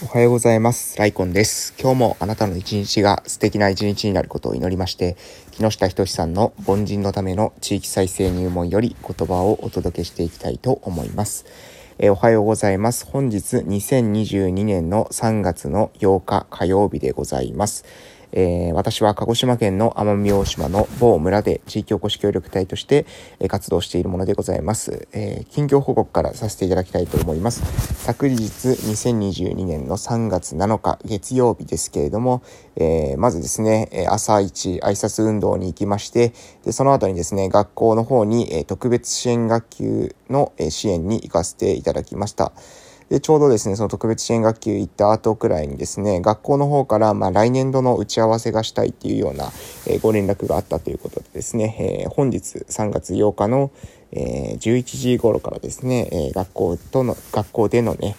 おはようございます。ライコンです。今日もあなたの一日が素敵な一日になることを祈りまして、木下仁さんの凡人のための地域再生入門より言葉をお届けしていきたいと思います。え、おはようございます。本日2022年の3月の8日火曜日でございます。えー、私は鹿児島県の奄美大島の某村で地域おこし協力隊として、え、活動しているものでございます、えー、近況報告からさせていただきたいと思います。昨日2022年の3月7日月曜日ですけれども、えまずですね、朝一挨拶運動に行きまして、でその後にですね、学校の方に、え特別支援学級の、え支援に行かせていただきました。で、ちょうどですね、その特別支援学級行った後くらいにですね、学校の方から、まあ、来年度の打ち合わせがしたいっていうような、え、ご連絡があったということでですね、え、本日3月8日の、えー、11時頃からですね、え、学校との、学校でのね、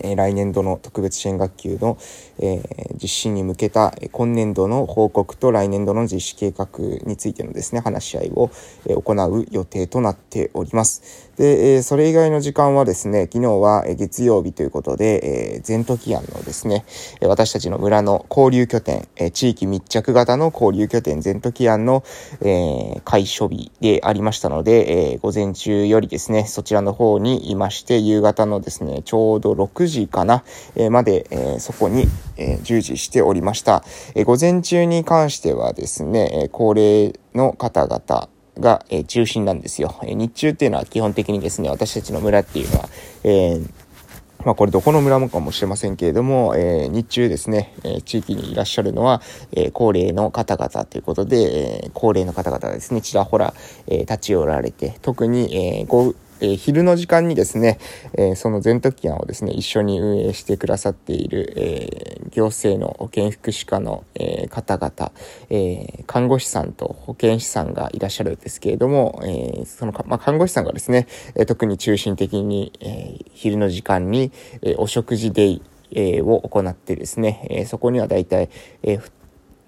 え来年度の特別支援学級の、え、実施に向けた今年度の報告と来年度の実施計画についてのですね、話し合いを、え行う予定となっております。で、えそれ以外の時間はですね、昨日は月曜日ということで、えー、全時案のですね、私たちの村の交流拠点、え地域密着型の交流拠点全時案の、えー、開所日でありましたので、え、午前中よりですね、そちらの方にいまして、夕方のですね、ちょうど6時かな、えー、まで、えー、そこに、えー、従事しておりました。えー、午前中に関してはですね、えー、高齢の方々、が、えー、中心なんですよ。えー、日中っていうのは基本的にですね、私たちの村っていうのは、えーまあこれどこの村もかもしれませんけれども、えー、日中ですね、えー、地域にいらっしゃるのは、えー、高齢の方々ということで、え高齢の方々ですね、ちらほら、え立ち寄られて、特に、えごえ、昼の時間にですね、え、その全特機案をですね、一緒に運営してくださっている、え、行政の保健福祉課の、え方々、え看護師さんと保健師さんがいらっしゃるんですけれども、えそのか、まあ、看護師さんがですね、え特に中心的に、え昼の時間に、えお食事デイ、えを行ってですね、えそこにはだいたい、え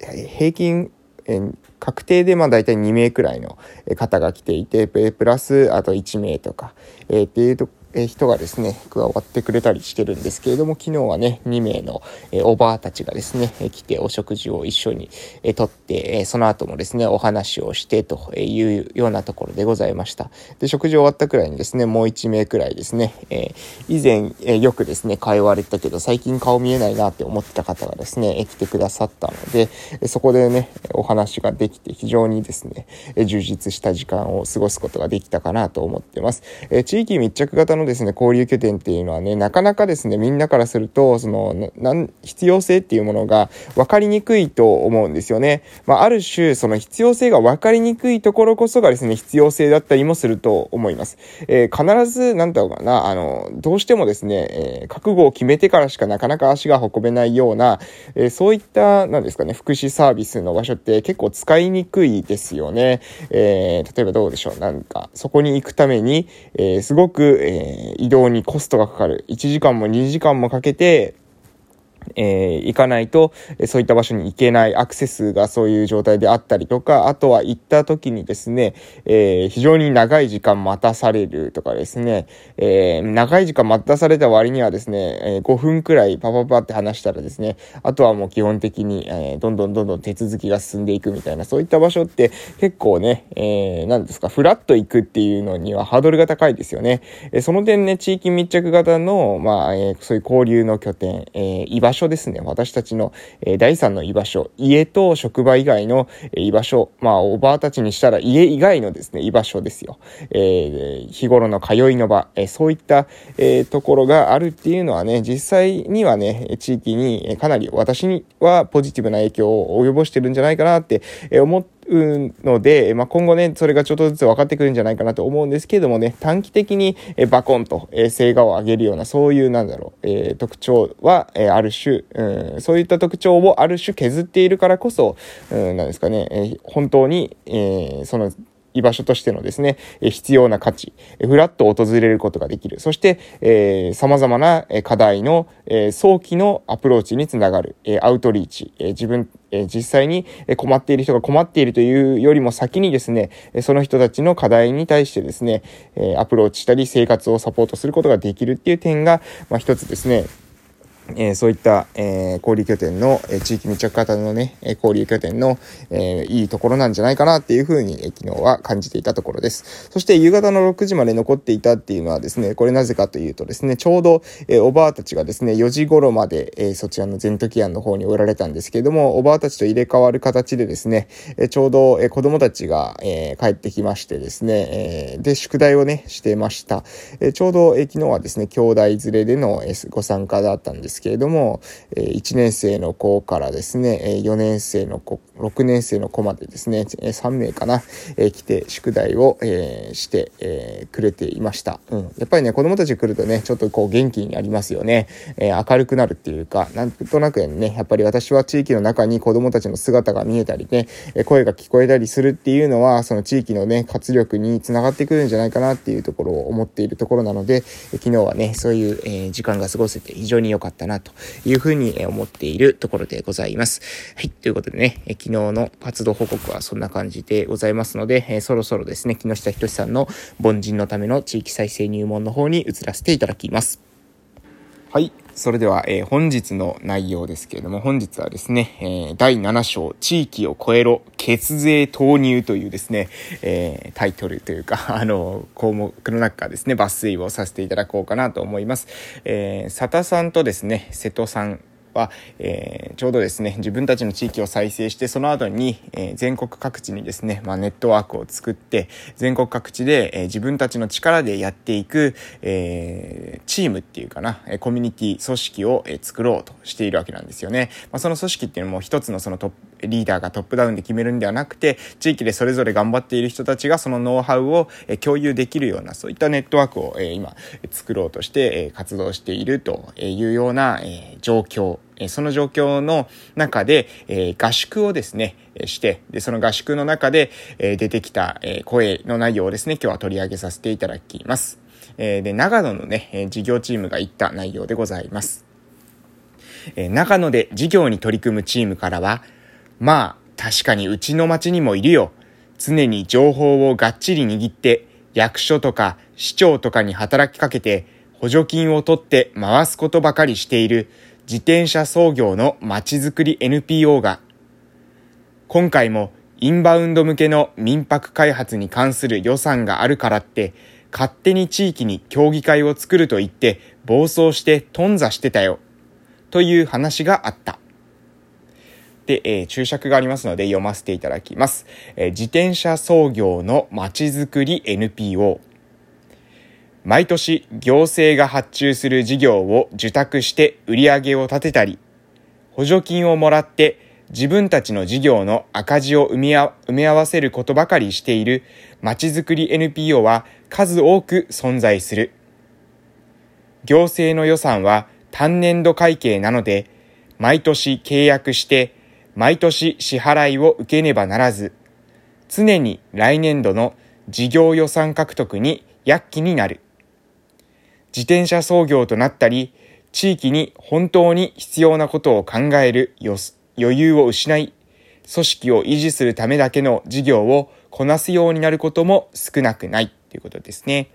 平均えー、確定でまあ大体2名くらいの方が来ていて、プラスあと1名とか、えー、っていうとえ人がですね、加わってくれたりしてるんですけれども、昨日はね、2名の、えおばあたちがですね、来てお食事を一緒に、えとって、えその後もですね、お話をしてというようなところでございました。で、食事終わったくらいにですね、もう1名くらいですね、え以前、えよくですね、通われたけど、最近顔見えないなって思ってた方がですね、来てくださったので、そこでね、お話ができて非常にですね、充実した時間を過ごすことができたかなと思ってます。え地域密着型のですね、交流拠点っていうのはね、なかなかですね、みんなからすると、その、な必要性っていうものが分かりにくいと思うんですよね。まあ、ある種、その必要性が分かりにくいところこそがですね、必要性だったりもすると思います。えー、必ず、なんだろうかな、あの、どうしてもですね、えー、覚悟を決めてからしかなかなか足が運べないような、えー、そういった、なんですかね、福祉サービスの場所って結構使いにくいですよね。え、例えばどうでしょう、なんか、そこに行くために、えー、すごく、え移動にコストがかかる。1時間も2時間もかけて、えー、行かないと、そういった場所に行けないアクセスがそういう状態であったりとか、あとは行った時にですね、えー、非常に長い時間待たされるとかですね、えー、長い時間待たされた割にはですね、え5分くらいパパパって話したらですね、あとはもう基本的に、えどんどんどんどん手続きが進んでいくみたいな、そういった場所って結構ね、えー、ですか、フラッと行くっていうのにはハードルが高いですよね。えその点ね、地域密着型の、まあ、えそういう交流の拠点、え居場所所ですね、私たちの、え第3の居場所、家と職場以外の、え居場所、まあ、おばあたちにしたら家以外のですね、居場所ですよ。えー、日頃の通いの場、えそういった、え、ところがあるっていうのはね、実際にはね、地域にかなり私にはポジティブな影響を及ぼしてるんじゃないかなって思ってので、まあ、今後ね、それがちょっとずつ分かってくるんじゃないかなと思うんですけれどもね、短期的にバコンとえ成果を上げるような、そういうなんだろう、えー、特徴は、え、ある種、うん、そういった特徴をある種削っているからこそ、うん、なんですかね、えー、本当に、えー、その居場所としてのですね、必要な価値、フラッと訪れることができる。そして、えー、様々な課題の、えー、早期のアプローチにつながる、えー、アウトリーチ、えー、自分、えー、実際に困っている人が困っているというよりも先にですね、その人たちの課題に対してですね、えー、アプローチしたり生活をサポートすることができるっていう点が、まあ、一つですね、えー、そういった、えー、交流拠点の、えー、地域密着型のね、え交流拠点の、えいいところなんじゃないかなっていうふうに、え昨日は感じていたところです。そして夕方の6時まで残っていたっていうのはですね、これなぜかというとですね、ちょうど、えおばあたちがですね、4時頃まで、えそちらの全時庵の方におられたんですけれども、おばあたちと入れ替わる形でですね、えちょうど、え子供たちが、え帰ってきましてですね、えで、宿題をね、してました。えちょうど、え昨日はですね、兄弟連れでの、えご参加だったんですですけれども、1年生の子からですね、4年生の子、6年生の子までですね、3名かなえ、来て宿題をしてえーくれていました。うん。やっぱりね、子供たち来るとね、ちょっとこう元気になりますよね。え明るくなるっていうか、なんとなくね、やっぱり私は地域の中に子供たちの姿が見えたりね、声が聞こえたりするっていうのは、その地域のね、活力につながってくるんじゃないかなっていうところを思っているところなので、昨日はね、そういうえ時間が過ごせて非常に良かったなというふうに思っているところでございます。はい。ということでね、昨日の活動報告はそんな感じでございますので、えそろそろですね、木下仁さんの凡人のための地域再生入門の方に移らせていただきます。はい。それでは、えー、本日の内容ですけれども、本日はですね、えー、第7章、地域を超えろ、血税投入というですね、えー、タイトルというか、あの、項目の中からですね、抜粋をさせていただこうかなと思います。えー、佐田さんとですね、瀬戸さん、は、えー、ちょうどですね、自分たちの地域を再生して、その後に、えー、全国各地にですね、まあ、ネットワークを作って、全国各地で、えー、自分たちの力でやっていく、えチームっていうかな、コミュニティ組織を、え作ろうとしているわけなんですよね。まあ、その組織っていうのも一つのそのトップリーダーがトップダウンで決めるんではなくて、地域でそれぞれ頑張っている人たちがそのノウハウを共有できるような、そういったネットワークを今作ろうとして活動しているというような状況その状況の中で、え合宿をですね、して、で、その合宿の中で、え出てきた、え声の内容をですね、今日は取り上げさせていただきます。えで、長野のね、事業チームが言った内容でございます。え長野で事業に取り組むチームからは、まあ、確かにうちの町にもいるよ。常に情報をがっちり握って、役所とか市長とかに働きかけて、補助金を取って回すことばかりしている自転車操業の街づくり NPO が、今回もインバウンド向けの民泊開発に関する予算があるからって、勝手に地域に協議会を作ると言って暴走して頓挫してたよ。という話があった。で、えー、注釈がありますので読ませていただきます。えー、自転車操業のまちづくり NPO。毎年行政が発注する事業を受託して売り上げを立てたり、補助金をもらって自分たちの事業の赤字を埋め埋め合わせることばかりしているまちづくり NPO は数多く存在する。行政の予算は単年度会計なので、毎年契約して毎年支払いを受けねばならず、常に来年度の事業予算獲得に躍起になる。自転車操業となったり、地域に本当に必要なことを考える余裕を失い、組織を維持するためだけの事業をこなすようになることも少なくないということですね。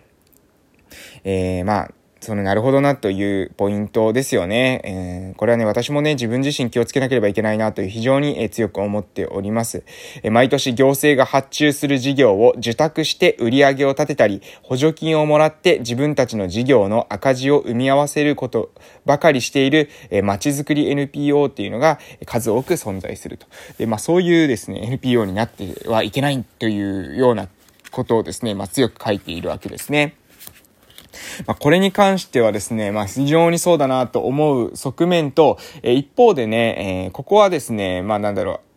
えー、まあ、そのなるほどなというポイントですよね。えー、これはね、私もね、自分自身気をつけなければいけないなという非常に、え強く思っております。え毎年行政が発注する事業を受託して売り上げを立てたり、補助金をもらって自分たちの事業の赤字を生み合わせることばかりしている、え街づくり NPO っていうのが数多く存在すると。で、まあそういうですね、NPO になってはいけないというようなことをですね、まあ強く書いているわけですね。まあ、これに関してはですね、まあ、非常にそうだなと思う側面と、え、一方でね、えー、ここはですね、まあ、なんだろう、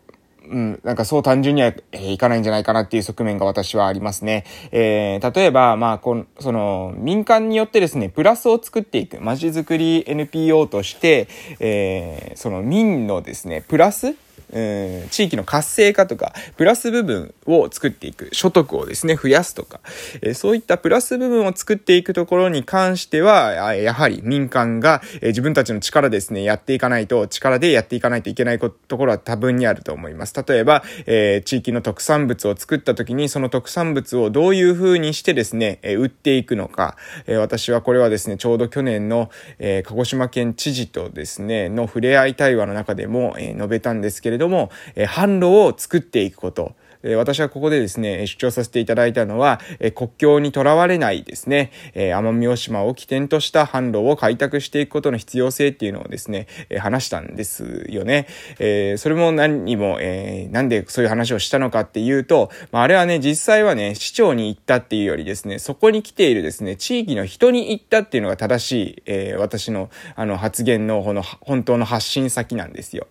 うん、なんかそう単純には、えー、いかないんじゃないかなっていう側面が私はありますね。えー、例えば、まあ、この、その、民間によってですね、プラスを作っていく、まちづくり NPO として、えー、その民のですね、プラスうん、地域の活性化とか、プラス部分を作っていく、所得をですね、増やすとか、えー、そういったプラス部分を作っていくところに関しては、やはり民間が、えー、自分たちの力ですね、やっていかないと、力でやっていかないといけないところは多分にあると思います。例えば、えー、地域の特産物を作った時に、その特産物をどういう風にしてですね、えー、売っていくのか、えー、私はこれはですね、ちょうど去年の、えー、鹿児島県知事とですね、の触れ合い対話の中でも、えー、述べたんですけれどども、えー、販路を作っていくこと、え私はここでですね、主張させていただいたのは、え国境にとらわれないですね、え奄美大島を起点とした販路を開拓していくことの必要性っていうのをですね、え話したんですよね。えそれも何にも、えなんでそういう話をしたのかっていうと、まあ、れはね、実際はね、市長に行ったっていうよりですね、そこに来ているですね、地域の人に行ったっていうのが正しい、え私のあの発言のこの本当の発信先なんですよ。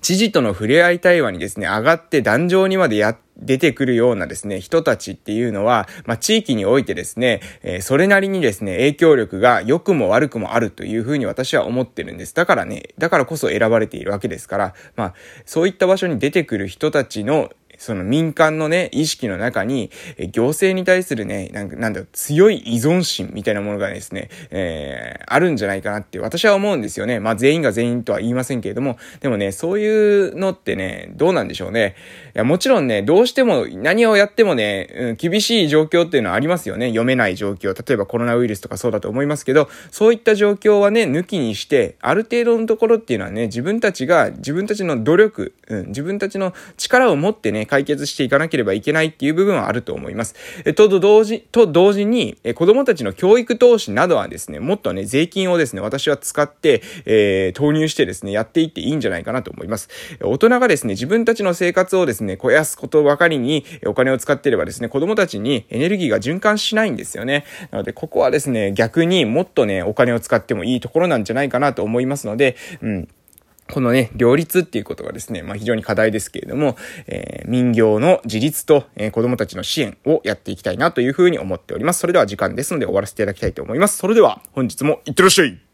知事との触れ合い対話にですね、上がって壇上にまでや出てくるようなですね、人たちっていうのは、まあ、地域においてですね、えー、それなりにですね、影響力が良くも悪くもあるというふうに私は思ってるんです。だからね、だからこそ選ばれているわけですから、まあ、そういった場所に出てくる人たちのその民間のね、意識の中に、え行政に対するね、なん、なんだろ強い依存心みたいなものがですね、えー、あるんじゃないかなって私は思うんですよね。まあ全員が全員とは言いませんけれども、でもね、そういうのってね、どうなんでしょうね。いや、もちろんね、どうしても何をやってもね、うん、厳しい状況っていうのはありますよね。読めない状況。例えばコロナウイルスとかそうだと思いますけど、そういった状況はね、抜きにして、ある程度のところっていうのはね、自分たちが、自分たちの努力、うん、自分たちの力を持ってね、解決していかなければいけないっていう部分はあると思います。えと同時、と同時に、え子供たちの教育投資などはですね、もっとね、税金をですね、私は使って、えー、投入してですね、やっていっていいんじゃないかなと思います。大人がですね、自分たちの生活をですね、肥やすことばかりにお金を使っていればですね、子供たちにエネルギーが循環しないんですよね。なので、ここはですね、逆にもっとね、お金を使ってもいいところなんじゃないかなと思いますので、うん。このね、両立っていうことがですね、まあ非常に課題ですけれども、えー、民業の自立と、えー、子供たちの支援をやっていきたいなというふうに思っております。それでは時間ですので終わらせていただきたいと思います。それでは本日もいってらっしゃい